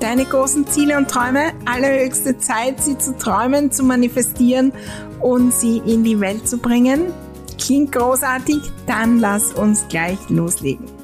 deine großen Ziele und Träume. Allerhöchste Zeit, sie zu träumen, zu manifestieren und sie in die Welt zu bringen. Klingt großartig? Dann lass uns gleich loslegen.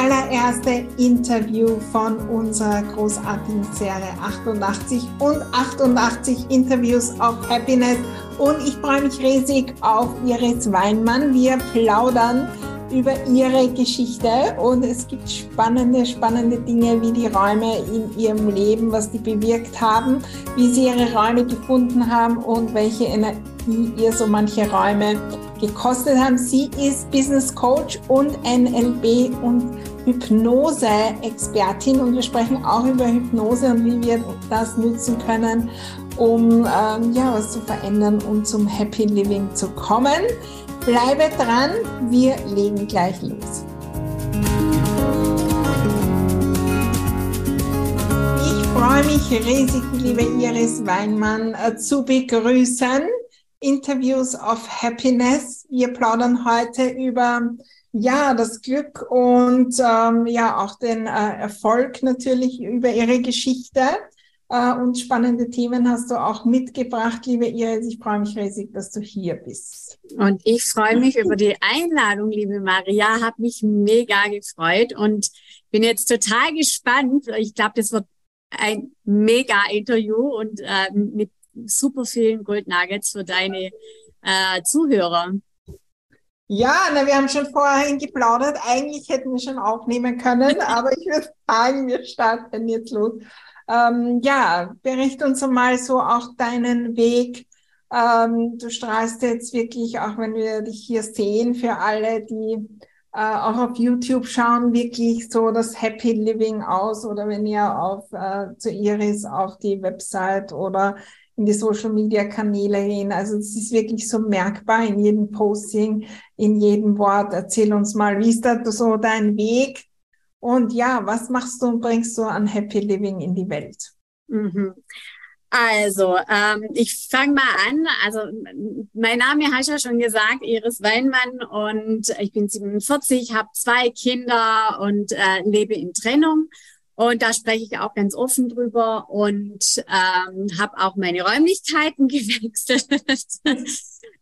Allererste Interview von unserer großartigen Serie 88 und 88 Interviews of Happiness und ich freue mich riesig auf Iris Weinmann. Wir plaudern über ihre Geschichte und es gibt spannende, spannende Dinge, wie die Räume in ihrem Leben, was die bewirkt haben, wie sie ihre Räume gefunden haben und welche Energie ihr so manche Räume gekostet haben. Sie ist Business Coach und NLB und Hypnose-Expertin und wir sprechen auch über Hypnose und wie wir das nutzen können, um ähm, ja, was zu verändern und zum Happy Living zu kommen. Bleibe dran, wir legen gleich los. Ich freue mich riesig, liebe Iris Weinmann, äh, zu begrüßen. Interviews of Happiness. Wir plaudern heute über ja, das Glück und ähm, ja auch den äh, Erfolg natürlich über ihre Geschichte. Äh, und spannende Themen hast du auch mitgebracht, liebe Iris. Ich freue mich riesig, dass du hier bist. Und ich freue mich über die Einladung, liebe Maria. Habe mich mega gefreut und bin jetzt total gespannt. Ich glaube, das wird ein mega Interview und äh, mit super vielen Gold Nuggets für deine äh, Zuhörer. Ja, na, wir haben schon vorhin geplaudert. Eigentlich hätten wir schon aufnehmen können, aber ich würde sagen, wir starten jetzt los. Ähm, ja, bericht uns mal so auch deinen Weg. Ähm, du strahlst jetzt wirklich, auch wenn wir dich hier sehen, für alle, die äh, auch auf YouTube schauen, wirklich so das Happy Living aus. Oder wenn ihr auf äh, zu Iris auf die Website oder in die Social Media Kanäle gehen. Also es ist wirklich so merkbar in jedem Posting, in jedem Wort. Erzähl uns mal, wie ist da so dein Weg? Und ja, was machst du und bringst du an Happy Living in die Welt? Mhm. Also, ähm, ich fange mal an. Also, mein Name hast ja schon gesagt, Iris Weinmann und ich bin 47, habe zwei Kinder und äh, lebe in Trennung. Und da spreche ich auch ganz offen drüber und ähm, habe auch meine Räumlichkeiten gewechselt.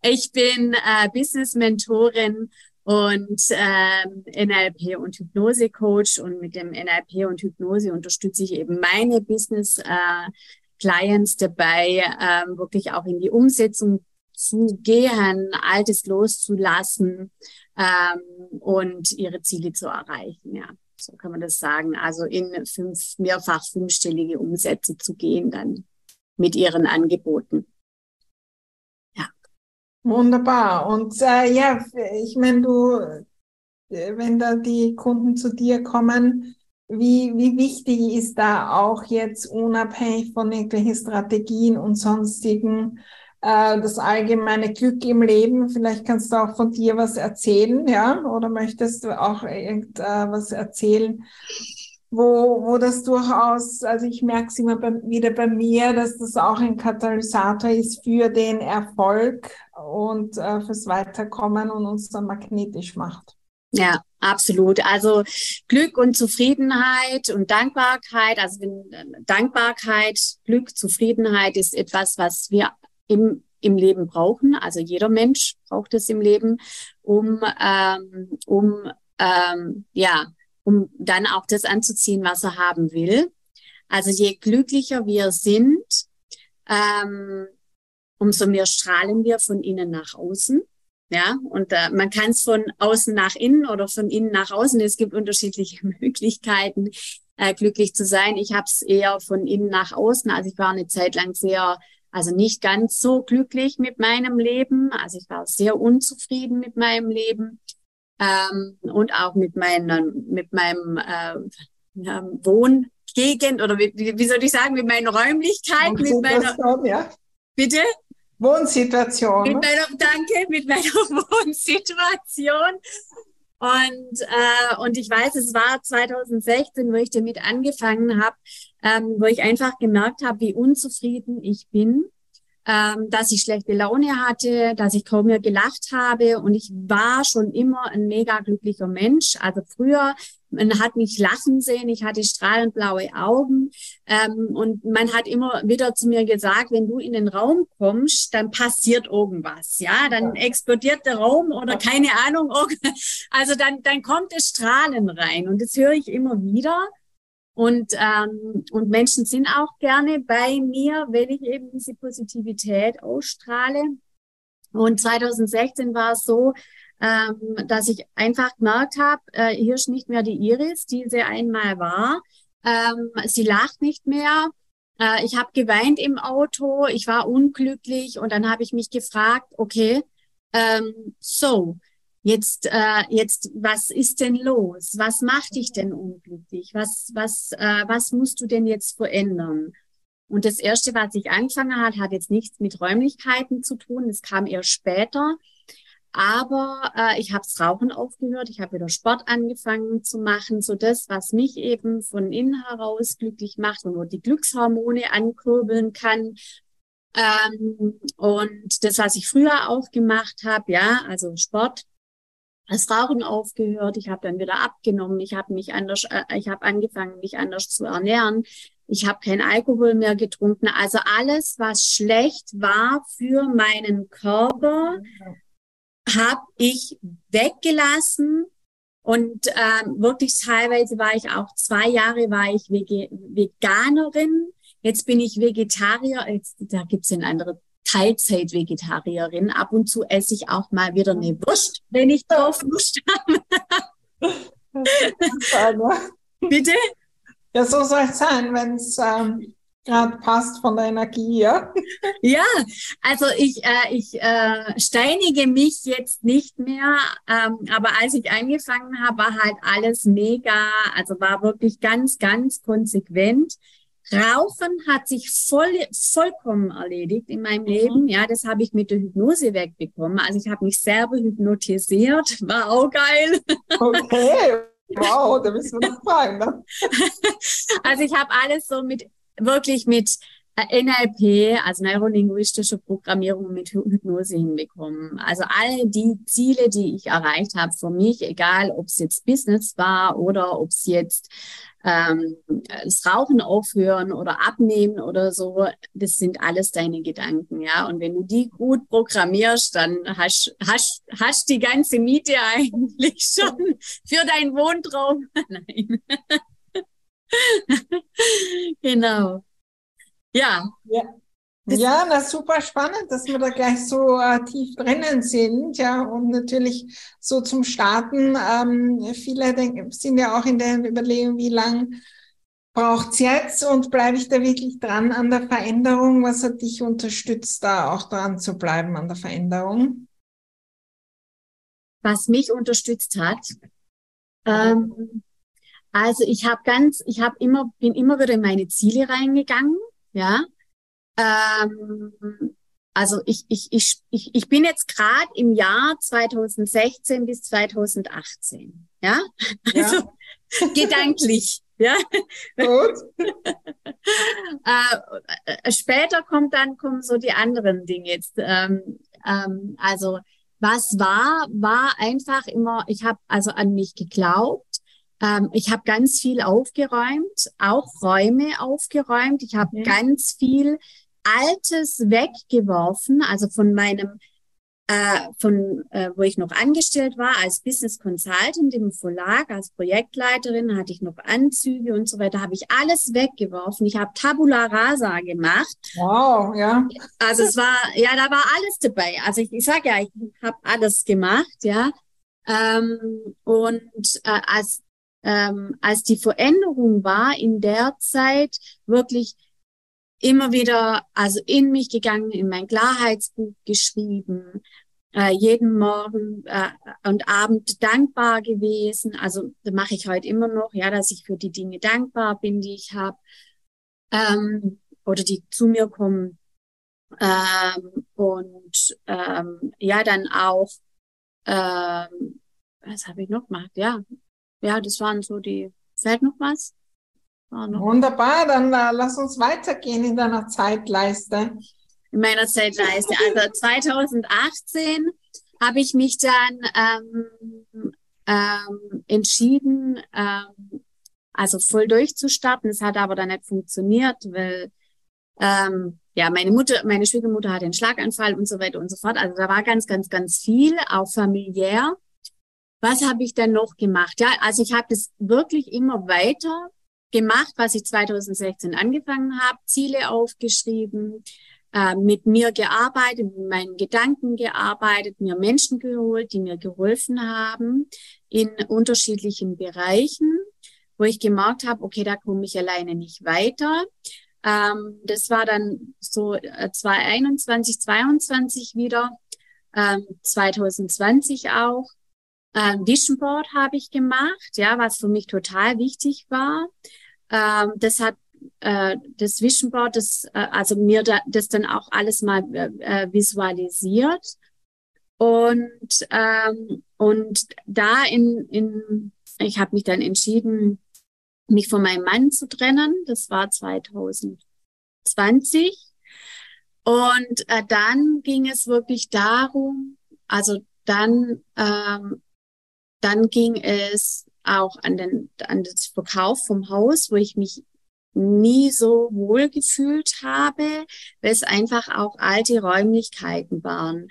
ich bin äh, Business-Mentorin und ähm, NLP und Hypnose Coach und mit dem NLP und Hypnose unterstütze ich eben meine Business äh, Clients dabei, ähm, wirklich auch in die Umsetzung zu gehen, Altes loszulassen ähm, und ihre Ziele zu erreichen. Ja, so kann man das sagen. Also in fünf, mehrfach fünfstellige Umsätze zu gehen dann mit ihren Angeboten. Wunderbar. Und äh, ja, ich meine, du, äh, wenn da die Kunden zu dir kommen, wie, wie wichtig ist da auch jetzt unabhängig von irgendwelchen Strategien und sonstigen äh, das allgemeine Glück im Leben? Vielleicht kannst du auch von dir was erzählen, ja? Oder möchtest du auch irgendwas äh, erzählen? wo, wo das durchaus, also ich merke es immer bei, wieder bei mir, dass das auch ein Katalysator ist für den Erfolg und äh, fürs Weiterkommen und uns dann magnetisch macht. Ja, absolut. Also Glück und Zufriedenheit und Dankbarkeit, also wenn, Dankbarkeit, Glück, Zufriedenheit ist etwas, was wir im im Leben brauchen. Also jeder Mensch braucht es im Leben, um, ähm, um ähm, ja, um dann auch das anzuziehen, was er haben will. Also je glücklicher wir sind, ähm, umso mehr strahlen wir von innen nach außen. Ja, und äh, man kann es von außen nach innen oder von innen nach außen. Es gibt unterschiedliche Möglichkeiten, äh, glücklich zu sein. Ich habe es eher von innen nach außen. Also ich war eine Zeit lang sehr, also nicht ganz so glücklich mit meinem Leben. Also ich war sehr unzufrieden mit meinem Leben ähm, und auch mit meinem mit meinem äh, Wohngegend oder wie, wie soll ich sagen mit meinen Räumlichkeiten, mit meiner ja. bitte Wohnsituation. Mit meiner, danke, mit meiner Wohnsituation. Und, äh, und ich weiß, es war 2016, wo ich damit angefangen habe, ähm, wo ich einfach gemerkt habe, wie unzufrieden ich bin, ähm, dass ich schlechte Laune hatte, dass ich kaum mehr gelacht habe. Und ich war schon immer ein mega glücklicher Mensch. Also früher man hat mich lachen sehen, ich hatte strahlend blaue Augen. Ähm, und man hat immer wieder zu mir gesagt, wenn du in den Raum kommst, dann passiert irgendwas, ja, dann explodiert der Raum oder keine Ahnung, also dann dann kommt es Strahlen rein. Und das höre ich immer wieder und ähm, und Menschen sind auch gerne bei mir, wenn ich eben diese Positivität ausstrahle. Und 2016 war es so, ähm, dass ich einfach gemerkt habe, äh, hier ist nicht mehr die Iris, die sie einmal war. Ähm, sie lacht nicht mehr. Äh, ich habe geweint im Auto, ich war unglücklich und dann habe ich mich gefragt, okay, ähm, so, jetzt, äh, jetzt, was ist denn los? Was macht dich denn unglücklich? Was, was, äh, was musst du denn jetzt verändern? Und das erste, was ich angefangen hat, hat jetzt nichts mit Räumlichkeiten zu tun. Das kam eher später. Aber äh, ich habe das Rauchen aufgehört, ich habe wieder Sport angefangen zu machen, so das, was mich eben von innen heraus glücklich macht und wo die Glückshormone ankurbeln kann. Ähm, und das, was ich früher auch gemacht habe, ja, also Sport, das Rauchen aufgehört, ich habe dann wieder abgenommen, ich habe mich anders, äh, ich habe angefangen, mich anders zu ernähren, ich habe kein Alkohol mehr getrunken, also alles, was schlecht war für meinen Körper, habe ich weggelassen. Und ähm, wirklich teilweise war ich auch zwei Jahre war ich Veganerin. Jetzt bin ich Vegetarier. Jetzt, da gibt's eine andere Teilzeit-Vegetarierin. Ab und zu esse ich auch mal wieder eine Wurst, wenn ich drauf Lust habe. Bitte? Ja, so soll es sein, wenn es ähm, gerade passt von der Energie, ja? Ja, also ich, äh, ich äh, steinige mich jetzt nicht mehr, ähm, aber als ich angefangen habe, war halt alles mega, also war wirklich ganz, ganz konsequent. Rauchen hat sich voll, vollkommen erledigt in meinem mhm. Leben. Ja, das habe ich mit der Hypnose wegbekommen. Also ich habe mich selber hypnotisiert, war auch geil. Okay. Wow, da müssen wir noch fragen. Ne? Also ich habe alles so mit wirklich mit äh, NLP, also neurolinguistische Programmierung mit Hypnose hinbekommen. Also all die Ziele, die ich erreicht habe für mich, egal ob es jetzt Business war oder ob es jetzt ähm, das Rauchen aufhören oder abnehmen oder so, das sind alles deine Gedanken, ja. Und wenn du die gut programmierst, dann hast hast hast die ganze Miete eigentlich schon für deinen Wohntraum. Nein. genau. Ja. Ja. Ja, das super spannend, dass wir da gleich so äh, tief drinnen sind, ja, und natürlich so zum Starten. Ähm, viele denken, sind ja auch in der Überlegung, wie lang braucht's jetzt und bleibe ich da wirklich dran an der Veränderung? Was hat dich unterstützt, da auch dran zu bleiben an der Veränderung? Was mich unterstützt hat, ähm, also ich habe ganz, ich habe immer, bin immer wieder in meine Ziele reingegangen, ja. Ähm, also ich, ich, ich, ich, ich bin jetzt gerade im Jahr 2016 bis 2018, ja. ja. Also gedanklich. Ja. Gut. äh, äh, später kommt dann kommen so die anderen Dinge jetzt. Ähm, ähm, also was war, war einfach immer, ich habe also an mich geglaubt ähm, ich habe ganz viel aufgeräumt, auch Räume aufgeräumt. Ich habe mhm. ganz viel Altes weggeworfen, also von meinem äh, von äh, wo ich noch angestellt war als Business Consultant im Verlag, als Projektleiterin, hatte ich noch Anzüge und so weiter, habe ich alles weggeworfen. Ich habe Tabula Rasa gemacht. Wow, ja. Also es war, ja, da war alles dabei. Also ich, ich sage ja, ich habe alles gemacht, ja. Ähm, und äh, als, ähm, als die Veränderung war in der Zeit wirklich immer wieder also in mich gegangen, in mein Klarheitsbuch geschrieben, äh, jeden Morgen äh, und Abend dankbar gewesen. Also das mache ich heute immer noch, ja, dass ich für die Dinge dankbar bin, die ich habe ähm, oder die zu mir kommen. Ähm, und ähm, ja, dann auch, ähm, was habe ich noch gemacht? Ja, ja, das waren so die. Fällt noch was? Wunderbar, dann äh, lass uns weitergehen in deiner Zeitleiste. In meiner Zeitleiste. Also 2018 habe ich mich dann ähm, ähm, entschieden, ähm, also voll durchzustarten. Es hat aber dann nicht funktioniert, weil ähm, ja meine Mutter, meine Schwiegermutter hatte einen Schlaganfall und so weiter und so fort. Also da war ganz, ganz, ganz viel, auch familiär. Was habe ich dann noch gemacht? Ja, also ich habe das wirklich immer weiter gemacht, was ich 2016 angefangen habe, Ziele aufgeschrieben, äh, mit mir gearbeitet, mit meinen Gedanken gearbeitet, mir Menschen geholt, die mir geholfen haben in unterschiedlichen Bereichen, wo ich gemerkt habe, okay, da komme ich alleine nicht weiter. Ähm, das war dann so äh, 2021, 22 wieder, ähm, 2020 auch. Ähm, Vision Board habe ich gemacht, ja, was für mich total wichtig war. Ähm, das hat äh, das Vision Board, das, äh, also mir da, das dann auch alles mal äh, äh visualisiert. Und, ähm, und da in, in ich habe mich dann entschieden, mich von meinem Mann zu trennen. Das war 2020. Und äh, dann ging es wirklich darum, also dann ähm, dann ging es auch an den, an das Verkauf vom Haus, wo ich mich nie so wohl gefühlt habe, weil es einfach auch alte Räumlichkeiten waren.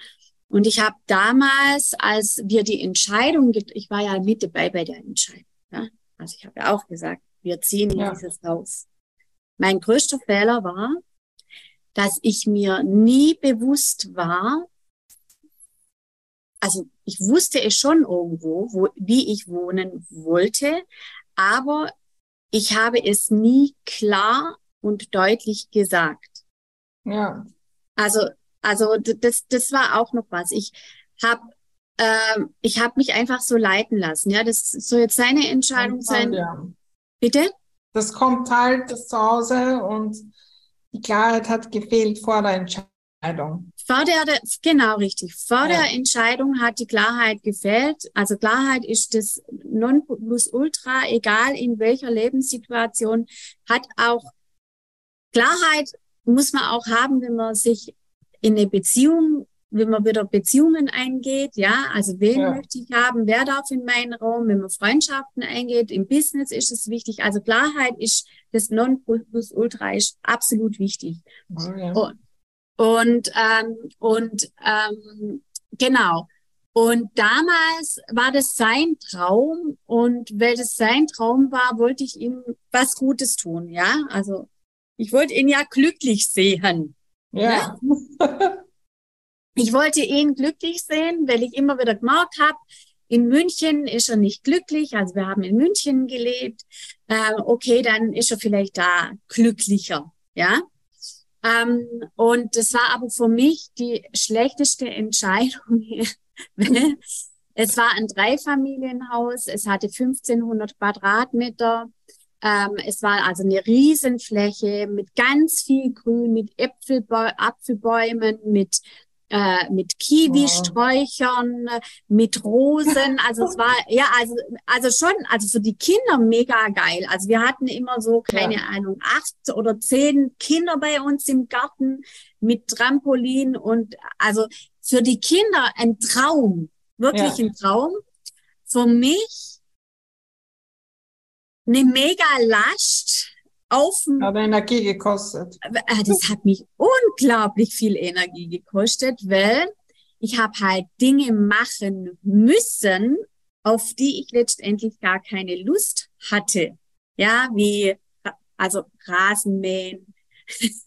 Und ich habe damals, als wir die Entscheidung, ich war ja mit dabei bei der Entscheidung, ja? also ich habe ja auch gesagt, wir ziehen in ja. dieses Haus. Mein größter Fehler war, dass ich mir nie bewusst war, also ich wusste es schon irgendwo, wo, wie ich wohnen wollte, aber ich habe es nie klar und deutlich gesagt. Ja. Also, also das, das war auch noch was. Ich habe ähm, ich habe mich einfach so leiten lassen. Ja, das soll jetzt seine Entscheidung sein. Ja. Bitte? Das kommt halt das zu Hause und die Klarheit hat gefehlt vor der Entscheidung. Entscheidung. Vor der, genau richtig. Vor ja. der Entscheidung hat die Klarheit gefehlt. Also Klarheit ist das Nonplusultra, egal in welcher Lebenssituation, hat auch Klarheit muss man auch haben, wenn man sich in eine Beziehung, wenn man wieder Beziehungen eingeht, ja, also wen ja. möchte ich haben, wer darf in meinen Raum, wenn man Freundschaften eingeht, im Business ist es wichtig. Also Klarheit ist das Nonplusultra ist absolut wichtig. Oh, ja. Und und, ähm, und ähm, genau. Und damals war das sein Traum und weil das sein Traum war, wollte ich ihm was Gutes tun, ja. Also ich wollte ihn ja glücklich sehen. Ja. Ne? Ich wollte ihn glücklich sehen, weil ich immer wieder gemerkt habe, in München ist er nicht glücklich, also wir haben in München gelebt. Äh, okay, dann ist er vielleicht da glücklicher, ja. Ähm, und das war aber für mich die schlechteste Entscheidung. es war ein Dreifamilienhaus, es hatte 1500 Quadratmeter. Ähm, es war also eine Riesenfläche mit ganz viel Grün, mit Äpfelbäu Apfelbäumen, mit äh, mit Kiwi-Sträuchern, mit Rosen. Also es war, ja, also, also schon, also für die Kinder mega geil. Also wir hatten immer so, keine ja. Ahnung, acht oder zehn Kinder bei uns im Garten mit Trampolin und also für die Kinder ein Traum, wirklich ja. ein Traum. Für mich eine mega Last, auf Hat Energie gekostet. Äh, das hat mich unglaublich viel Energie gekostet, weil ich habe halt Dinge machen müssen, auf die ich letztendlich gar keine Lust hatte. Ja, wie also Rasenmähen,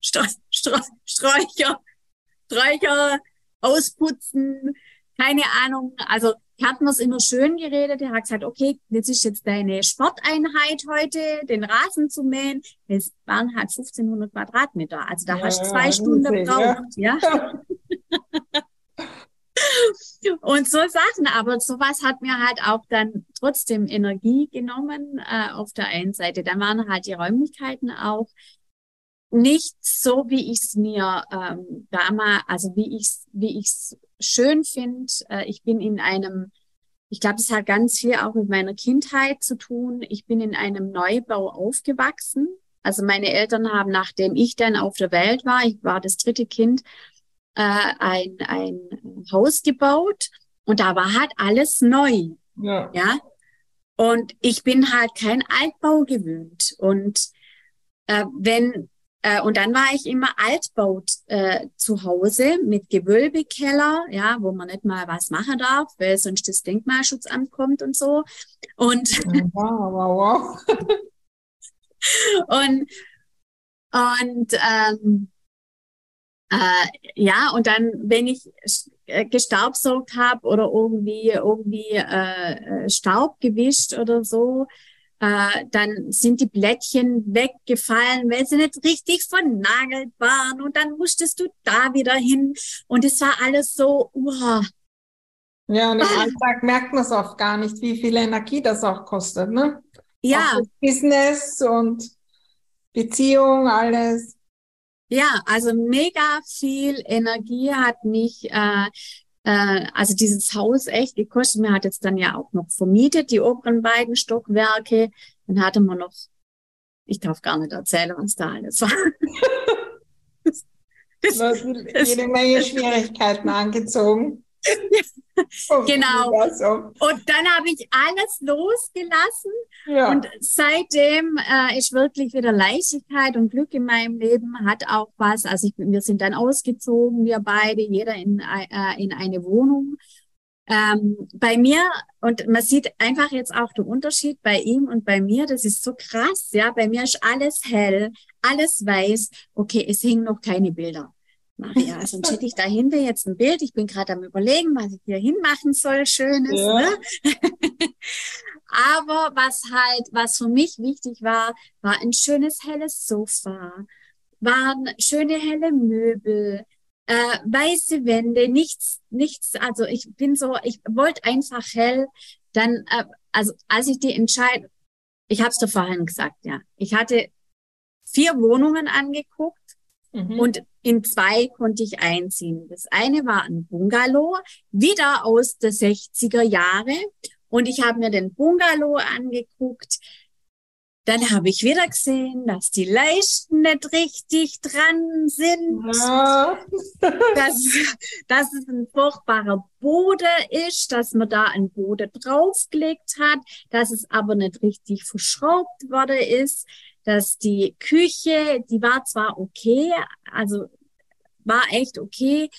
Sträucher, Sträucher ausputzen, keine Ahnung. Also ich habe mir es immer schön geredet. Er hat gesagt, okay, jetzt ist jetzt deine Sporteinheit heute, den Rasen zu mähen. Es waren halt 1500 Quadratmeter. Also da ja, hast du zwei Stunden gebraucht, ja. ja? Und so Sachen, aber sowas hat mir halt auch dann trotzdem Energie genommen äh, auf der einen Seite. Dann waren halt die Räumlichkeiten auch nicht so, wie ich es mir ähm, damals, also wie ich es wie ich's schön finde. Äh, ich bin in einem, ich glaube, es hat ganz viel auch mit meiner Kindheit zu tun. Ich bin in einem Neubau aufgewachsen. Also meine Eltern haben, nachdem ich dann auf der Welt war, ich war das dritte Kind, äh, ein, ein Haus gebaut und da war halt alles neu. Ja. ja? Und ich bin halt kein Altbau gewöhnt. Und äh, wenn äh, und dann war ich immer Altbau äh, zu Hause mit Gewölbekeller, ja, wo man nicht mal was machen darf, weil sonst das Denkmalschutzamt kommt und so. Und wow, wow, wow. und und ähm, äh, ja, und dann, wenn ich äh, gestaubsaugt habe oder irgendwie irgendwie äh, äh, Staub gewischt oder so, äh, dann sind die Blättchen weggefallen, weil sie nicht richtig vernagelt waren und dann musstest du da wieder hin und es war alles so, uh. Ja, und im ah. Alltag merkt man es auch gar nicht, wie viel Energie das auch kostet, ne? Ja. Business und Beziehung, alles. Ja, also mega viel Energie hat mich äh, äh, also dieses Haus echt gekostet. Mir hat jetzt dann ja auch noch vermietet, die oberen beiden Stockwerke. Dann hatte man noch, ich darf gar nicht erzählen, was da alles war. das, das, jede Menge Schwierigkeiten angezogen. genau. Und dann habe ich alles losgelassen. Ja. Und seitdem äh, ist wirklich wieder Leichtigkeit und Glück in meinem Leben. Hat auch was. Also ich, wir sind dann ausgezogen, wir beide, jeder in, äh, in eine Wohnung. Ähm, bei mir, und man sieht einfach jetzt auch den Unterschied bei ihm und bei mir, das ist so krass, ja. Bei mir ist alles hell, alles weiß. Okay, es hingen noch keine Bilder. Maria, sonst schicke ich da hinten jetzt ein Bild. Ich bin gerade am überlegen, was ich hier hinmachen soll, Schönes. Ja. Ne? Aber was halt, was für mich wichtig war, war ein schönes helles Sofa, waren schöne helle Möbel, äh, weiße Wände, nichts, nichts. Also ich bin so, ich wollte einfach hell. Dann, äh, also als ich die Entscheidung, ich habe es dir vorhin gesagt, ja, ich hatte vier Wohnungen angeguckt Mhm. Und in zwei konnte ich einziehen. Das eine war ein Bungalow, wieder aus der 60er Jahre. Und ich habe mir den Bungalow angeguckt. Dann habe ich wieder gesehen, dass die Leisten nicht richtig dran sind. Ja. dass, dass es ein furchtbarer Boden ist, dass man da ein Boden draufgelegt hat, dass es aber nicht richtig verschraubt worden ist dass die Küche, die war zwar okay, also war echt okay,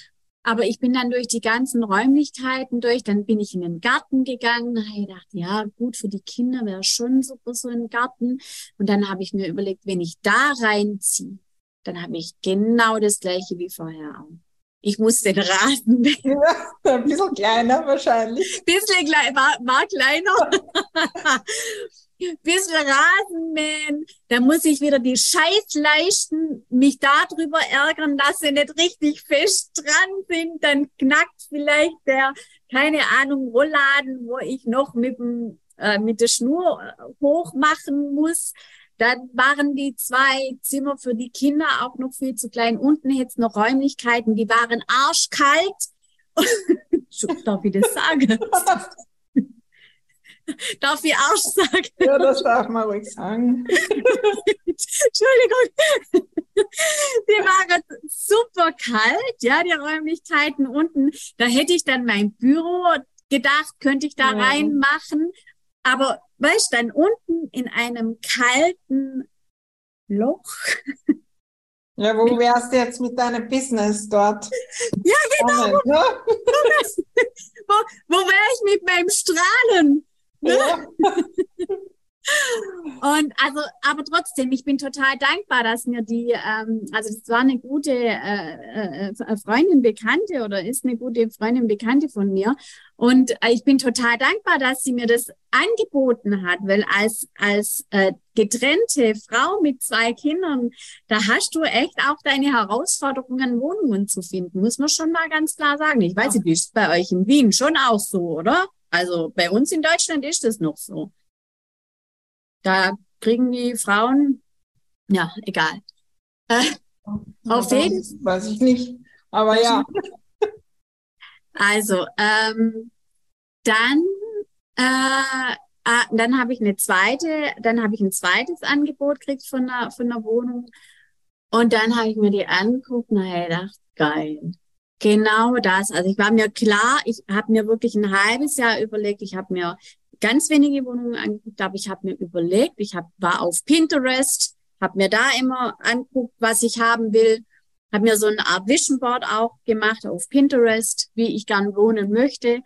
aber ich bin dann durch die ganzen Räumlichkeiten durch, dann bin ich in den Garten gegangen, habe ich gedacht, ja, gut, für die Kinder wäre schon super so ein Garten. Und dann habe ich mir überlegt, wenn ich da reinziehe, dann habe ich genau das gleiche wie vorher auch. Ich muss den Rasen Ja, ein bisschen kleiner wahrscheinlich. Ein bisschen klein, war, war kleiner. bisschen Rasenmähen, da muss ich wieder die Scheiß leisten, mich darüber ärgern, dass sie nicht richtig fest dran sind, dann knackt vielleicht der, keine Ahnung, Rollladen, wo ich noch mit dem, äh, mit der Schnur äh, hoch machen muss. Dann waren die zwei Zimmer für die Kinder auch noch viel zu klein. Unten jetzt noch Räumlichkeiten, die waren arschkalt. Darf ich das sagen? Darf ich Arsch sagen? Ja, das darf man ruhig sagen. Entschuldigung. Die waren super kalt, ja, die Räumlichkeiten unten. Da hätte ich dann mein Büro gedacht, könnte ich da ja. reinmachen. Aber weißt dann unten in einem kalten Loch. Ja, wo wärst du jetzt mit deinem Business dort? Ja, genau. Wo, wo, wo wäre ich mit meinem Strahlen? Ne? Ja. Und also, aber trotzdem, ich bin total dankbar, dass mir die, ähm, also das war eine gute äh, äh, Freundin, Bekannte oder ist eine gute Freundin, Bekannte von mir. Und äh, ich bin total dankbar, dass sie mir das angeboten hat, weil als, als äh, getrennte Frau mit zwei Kindern, da hast du echt auch deine Herausforderungen, Wohnungen zu finden, muss man schon mal ganz klar sagen. Ich weiß nicht, wie ist bei euch in Wien schon auch so, oder? Also bei uns in Deutschland ist es noch so. Da kriegen die Frauen, ja, egal. Äh, auf jeden Fall. Weiß ich nicht, aber ja. Also, ähm, dann, äh, ah, dann habe ich eine zweite, dann habe ich ein zweites Angebot gekriegt von einer, von einer Wohnung. Und dann habe ich mir die angeguckt und habe gedacht, geil. Genau das. Also ich war mir klar, ich habe mir wirklich ein halbes Jahr überlegt, ich habe mir ganz wenige Wohnungen angeguckt, aber ich habe mir überlegt, ich hab, war auf Pinterest, habe mir da immer anguckt, was ich haben will, habe mir so eine Art Vision Board auch gemacht auf Pinterest, wie ich gern wohnen möchte.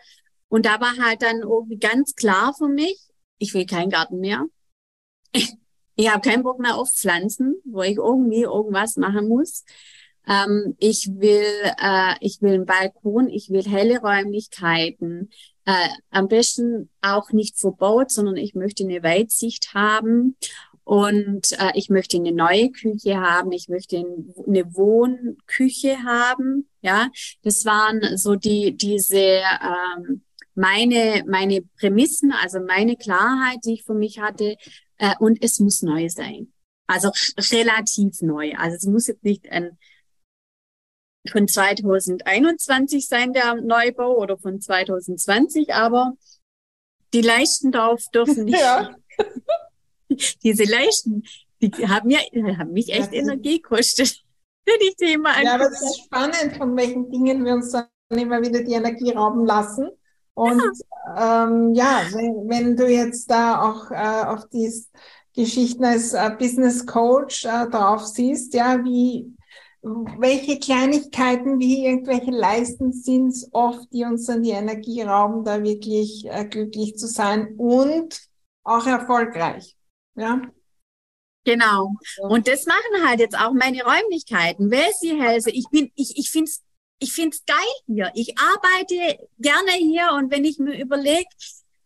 Und da war halt dann irgendwie ganz klar für mich, ich will keinen Garten mehr. Ich habe keinen Bock mehr auf Pflanzen, wo ich irgendwie irgendwas machen muss. Ähm, ich will, äh, ich will einen Balkon, ich will helle Räumlichkeiten. Äh, am besten auch nicht verbaut, sondern ich möchte eine Weitsicht haben und äh, ich möchte eine neue Küche haben, ich möchte eine Wohnküche haben. Ja, das waren so die diese ähm, meine meine Prämissen, also meine Klarheit, die ich für mich hatte. Äh, und es muss neu sein, also relativ neu. Also es muss jetzt nicht ein von 2021 sein, der Neubau, oder von 2020, aber die Leisten darauf dürfen nicht. Ja. Diese Leisten, die haben, ja, haben mich echt Energie gekostet, wenn ich die immer Ja, aber es ist spannend, von welchen Dingen wir uns dann immer wieder die Energie rauben lassen. Und ja, ähm, ja wenn, wenn, du jetzt da auch äh, auf die Geschichten als äh, Business Coach äh, drauf siehst, ja, wie, welche Kleinigkeiten wie irgendwelche Leisten sind es oft, die uns dann die Energie rauben, da wirklich äh, glücklich zu sein und auch erfolgreich. Ja. Genau. Und das machen halt jetzt auch meine Räumlichkeiten. Die Hälse? Ich bin, ich, ich finde es ich find's geil hier. Ich arbeite gerne hier und wenn ich mir überlege,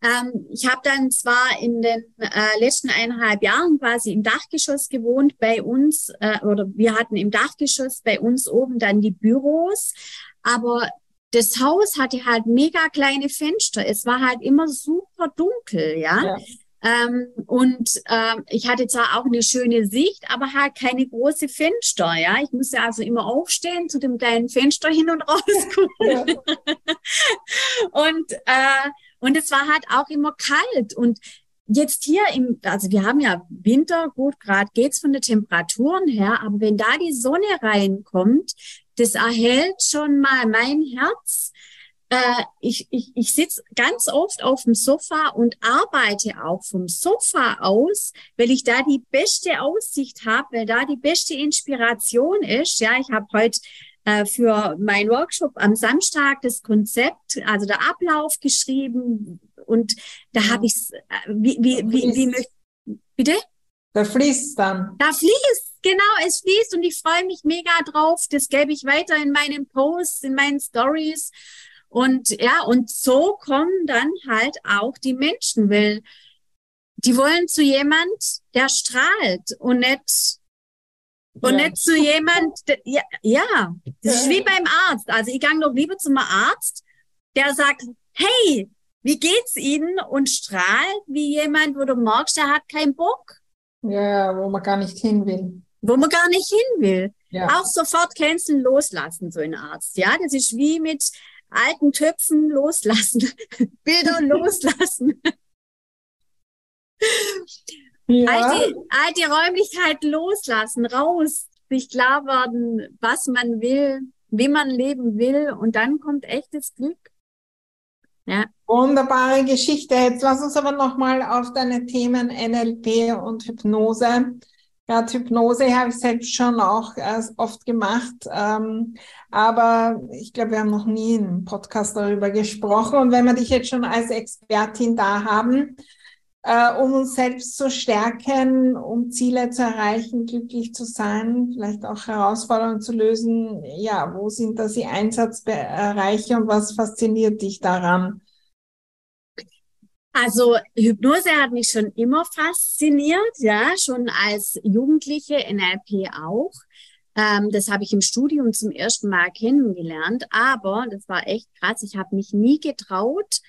ähm, ich habe dann zwar in den äh, letzten eineinhalb Jahren quasi im Dachgeschoss gewohnt bei uns, äh, oder wir hatten im Dachgeschoss bei uns oben dann die Büros, aber das Haus hatte halt mega kleine Fenster. Es war halt immer super dunkel, ja. ja. Ähm, und ähm, ich hatte zwar auch eine schöne Sicht, aber halt keine große Fenster. Ja, ich musste also immer aufstehen, zu dem kleinen Fenster hin und raus gucken. Ja. und äh, und es war halt auch immer kalt. Und jetzt hier im, also wir haben ja Winter, gut, gerade geht's von den Temperaturen her, aber wenn da die Sonne reinkommt, das erhält schon mal mein Herz. Äh, ich ich, ich sitze ganz oft auf dem Sofa und arbeite auch vom Sofa aus, weil ich da die beste Aussicht habe, weil da die beste Inspiration ist. Ja, ich habe heute für mein Workshop am Samstag das Konzept, also der Ablauf geschrieben und da ja. habe ich äh, wie wie wie, wie möchte bitte? Da fließt dann. Da fließt, genau, es fließt und ich freue mich mega drauf. Das gebe ich weiter in meinen Posts, in meinen Stories. Und ja, und so kommen dann halt auch die Menschen, weil die wollen zu jemand, der strahlt und nicht und ja. nicht zu jemand, der, ja, ja, das ist wie beim Arzt. Also ich gehe noch lieber zum Arzt, der sagt, hey, wie geht's Ihnen? Und strahlt wie jemand, wo du merkst, der hat keinen Bock. Ja, wo man gar nicht hin will. Wo man gar nicht hin will. Ja. Auch sofort canceln, loslassen, so ein Arzt. Ja, das ist wie mit alten Töpfen loslassen, Bilder loslassen. Ja. Alte, alte Räumlichkeit loslassen, raus, sich klar werden, was man will, wie man leben will und dann kommt echtes Glück. Ja. Wunderbare Geschichte. Jetzt lass uns aber nochmal auf deine Themen NLP und Hypnose. Gerade Hypnose habe ich selbst schon auch äh, oft gemacht. Ähm, aber ich glaube, wir haben noch nie einen Podcast darüber gesprochen. Und wenn wir dich jetzt schon als Expertin da haben, äh, um uns selbst zu stärken, um Ziele zu erreichen, glücklich zu sein, vielleicht auch Herausforderungen zu lösen. Ja, wo sind da die Einsatzbereiche und was fasziniert dich daran? Also Hypnose hat mich schon immer fasziniert, ja, schon als Jugendliche, NLP auch. Ähm, das habe ich im Studium zum ersten Mal kennengelernt, aber das war echt krass. Ich habe mich nie getraut,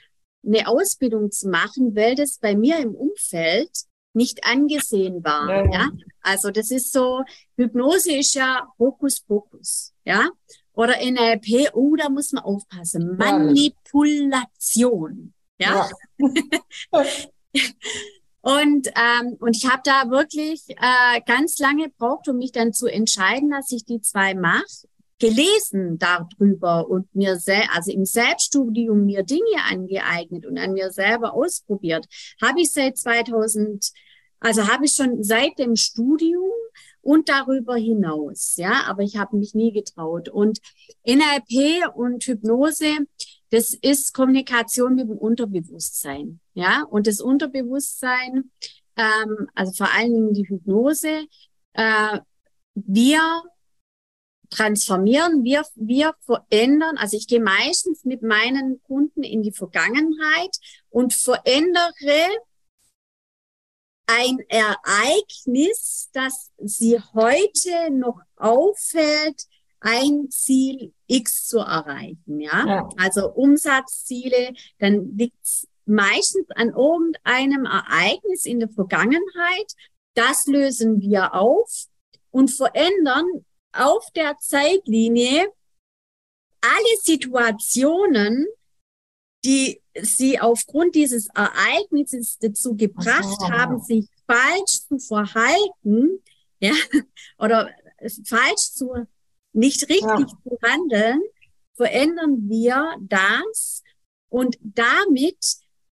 eine Ausbildung zu machen, weil das bei mir im Umfeld nicht angesehen war. Ja. ja. Also das ist so, Hypnose ist ja Hokuspokus, ja. Oder NLP, oh, da muss man aufpassen. Manipulation. Ja. ja. und, ähm, und ich habe da wirklich äh, ganz lange gebraucht, um mich dann zu entscheiden, dass ich die zwei mache gelesen darüber und mir sehr, also im Selbststudium mir Dinge angeeignet und an mir selber ausprobiert, habe ich seit 2000, also habe ich schon seit dem Studium und darüber hinaus, ja, aber ich habe mich nie getraut. Und NLP und Hypnose, das ist Kommunikation mit dem Unterbewusstsein, ja, und das Unterbewusstsein, ähm, also vor allen Dingen die Hypnose, äh, wir transformieren, wir, wir verändern. Also ich gehe meistens mit meinen Kunden in die Vergangenheit und verändere ein Ereignis, das sie heute noch auffällt, ein Ziel X zu erreichen. Ja, ja. also Umsatzziele, dann liegt es meistens an irgendeinem Ereignis in der Vergangenheit. Das lösen wir auf und verändern auf der Zeitlinie alle Situationen, die sie aufgrund dieses Ereignisses dazu gebracht oh. haben, sich falsch zu verhalten, ja, oder falsch zu, nicht richtig ja. zu handeln, verändern wir das und damit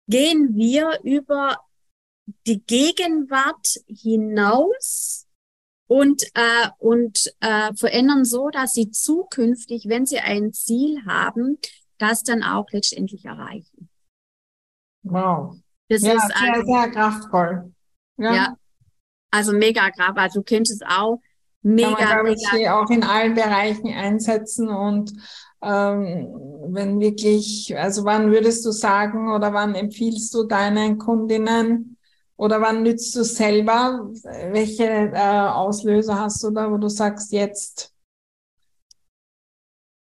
gehen wir über die Gegenwart hinaus und, äh, und äh, verändern so, dass sie zukünftig, wenn sie ein Ziel haben, das dann auch letztendlich erreichen. Wow. Das ja, ist sehr, also, sehr kraftvoll. Ja. ja. Also mega kraft. Also du kennst es auch. Mega, Kann man, glaube ich, auch in allen Bereichen einsetzen und ähm, wenn wirklich, also wann würdest du sagen oder wann empfiehlst du deinen Kundinnen, oder wann nützt du selber? Welche äh, Auslöser hast du da, wo du sagst, jetzt?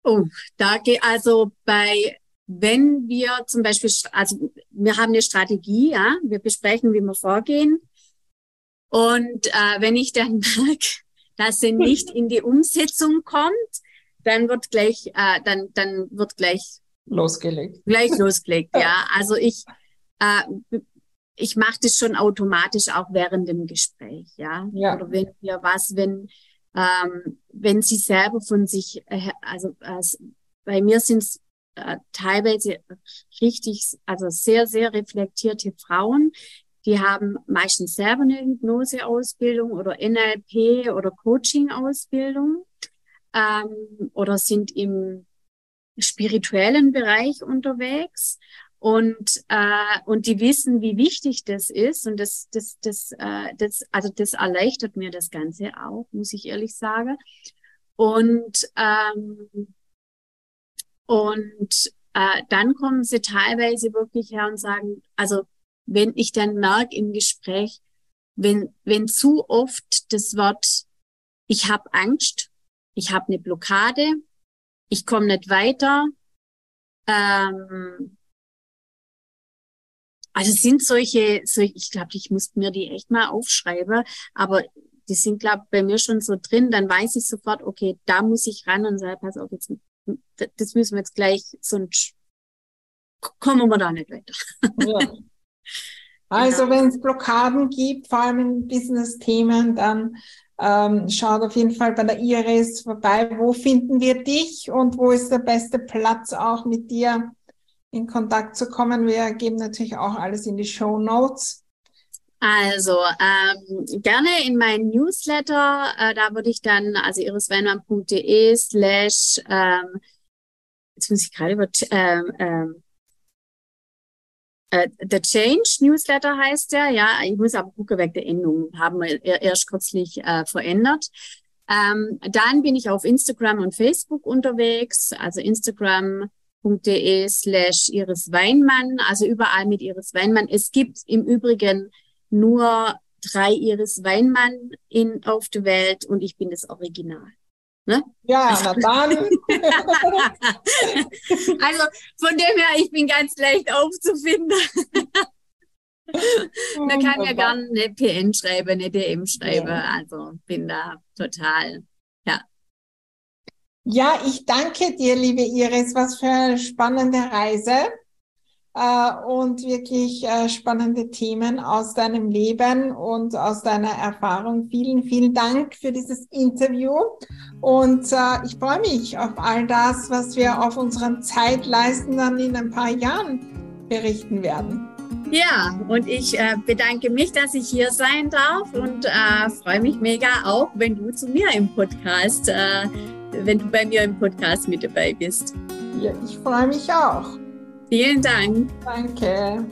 Oh, da geht also bei, wenn wir zum Beispiel, also wir haben eine Strategie, ja, wir besprechen, wie wir vorgehen. Und äh, wenn ich dann merke, dass sie nicht in die Umsetzung kommt, dann wird gleich, äh, dann, dann wird gleich losgelegt. Gleich losgelegt, ja. Also ich äh, ich mache das schon automatisch auch während dem Gespräch, ja. ja. Oder wenn wir was, wenn ähm, wenn sie selber von sich, äh, also äh, bei mir sind es äh, teilweise richtig, also sehr sehr reflektierte Frauen, die haben meistens selber eine Hypnoseausbildung oder NLP oder Coaching-Ausbildung ähm, oder sind im spirituellen Bereich unterwegs und äh, und die wissen, wie wichtig das ist und das das das äh, das also das erleichtert mir das Ganze auch, muss ich ehrlich sagen. Und ähm, und äh, dann kommen sie teilweise wirklich her und sagen, also wenn ich dann merke im Gespräch, wenn wenn zu oft das Wort ich habe Angst, ich habe eine Blockade, ich komme nicht weiter, ähm, also sind solche, solche ich glaube, ich muss mir die echt mal aufschreiben, aber die sind, glaube bei mir schon so drin, dann weiß ich sofort, okay, da muss ich ran und sage, pass auf, jetzt, das müssen wir jetzt gleich, sonst kommen wir da nicht weiter. Ja. Also genau. wenn es Blockaden gibt, vor allem in Business-Themen, dann ähm, schaut auf jeden Fall bei der Iris vorbei. Wo finden wir dich und wo ist der beste Platz auch mit dir in Kontakt zu kommen? Wir geben natürlich auch alles in die Show Notes. Also ähm, gerne in meinen Newsletter, äh, da würde ich dann, also irisweinmann.de slash, ähm, jetzt muss ich gerade über, ähm, ähm, äh, The Change Newsletter heißt der, ja, ich muss aber gucken, weg der Endung, haben wir erst kürzlich äh, verändert. Ähm, dann bin ich auf Instagram und Facebook unterwegs, also instagram.de slash Iris Weinmann, also überall mit Iris Weinmann. Es gibt im Übrigen nur drei Iris Weinmann in, auf der Welt und ich bin das Original. Ne? Ja, na dann. also von dem her, ich bin ganz leicht aufzufinden. da kann ja gerne eine PN schreiben, eine DM schreiben. Ja. Also bin da total. Ja, ich danke dir, liebe Iris. Was für eine spannende Reise äh, und wirklich äh, spannende Themen aus deinem Leben und aus deiner Erfahrung. Vielen, vielen Dank für dieses Interview und äh, ich freue mich auf all das, was wir auf unseren Zeitleisten dann in ein paar Jahren berichten werden. Ja, und ich bedanke mich, dass ich hier sein darf und freue mich mega auch, wenn du zu mir im Podcast, äh, wenn du bei mir im Podcast mit dabei bist. Ja, ich freue mich auch. Vielen Dank. Danke.